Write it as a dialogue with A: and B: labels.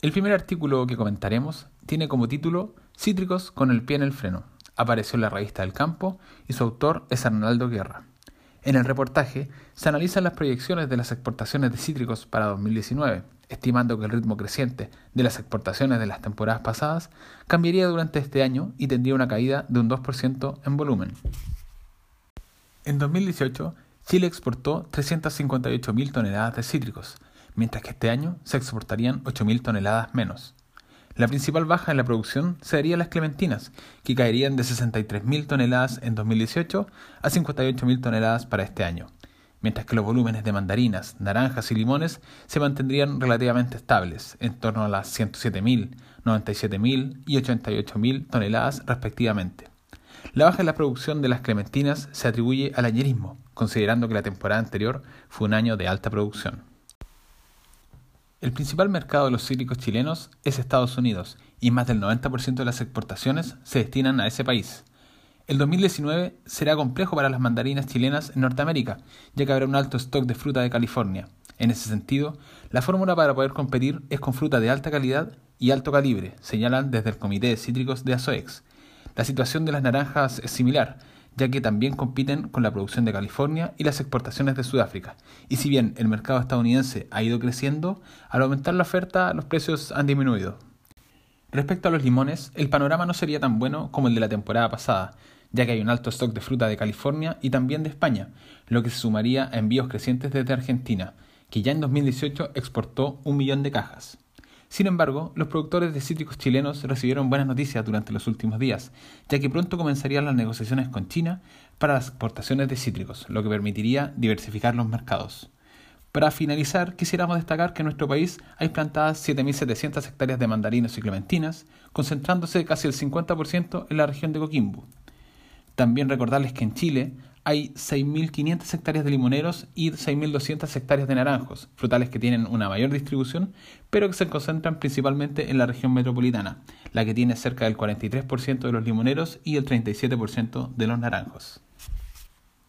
A: El primer artículo que comentaremos tiene como título Cítricos con el pie en el freno. Apareció en la revista del campo y su autor es Arnaldo Guerra. En el reportaje se analizan las proyecciones de las exportaciones de cítricos para 2019, estimando que el ritmo creciente de las exportaciones de las temporadas pasadas cambiaría durante este año y tendría una caída de un 2% en volumen. En 2018, Chile exportó 358.000 toneladas de cítricos, mientras que este año se exportarían 8.000 toneladas menos. La principal baja en la producción serían las clementinas, que caerían de 63.000 toneladas en 2018 a 58.000 toneladas para este año, mientras que los volúmenes de mandarinas, naranjas y limones se mantendrían relativamente estables, en torno a las 107.000, 97.000 y 88.000 toneladas respectivamente. La baja en la producción de las clementinas se atribuye al añerismo, considerando que la temporada anterior fue un año de alta producción. El principal mercado de los cítricos chilenos es Estados Unidos y más del 90% de las exportaciones se destinan a ese país. El 2019 será complejo para las mandarinas chilenas en Norteamérica, ya que habrá un alto stock de fruta de California. En ese sentido, la fórmula para poder competir es con fruta de alta calidad y alto calibre, señalan desde el Comité de Cítricos de ASOEX. La situación de las naranjas es similar, ya que también compiten con la producción de California y las exportaciones de Sudáfrica. Y si bien el mercado estadounidense ha ido creciendo, al aumentar la oferta los precios han disminuido. Respecto a los limones, el panorama no sería tan bueno como el de la temporada pasada, ya que hay un alto stock de fruta de California y también de España, lo que se sumaría a envíos crecientes desde Argentina, que ya en 2018 exportó un millón de cajas. Sin embargo, los productores de cítricos chilenos recibieron buenas noticias durante los últimos días, ya que pronto comenzarían las negociaciones con China para las exportaciones de cítricos, lo que permitiría diversificar los mercados. Para finalizar, quisiéramos destacar que en nuestro país hay plantadas 7.700 hectáreas de mandarinos y clementinas, concentrándose casi el 50% en la región de Coquimbo. También recordarles que en Chile hay 6.500 hectáreas de limoneros y 6.200 hectáreas de naranjos, frutales que tienen una mayor distribución, pero que se concentran principalmente en la región metropolitana, la que tiene cerca del 43% de los limoneros y el 37% de los naranjos.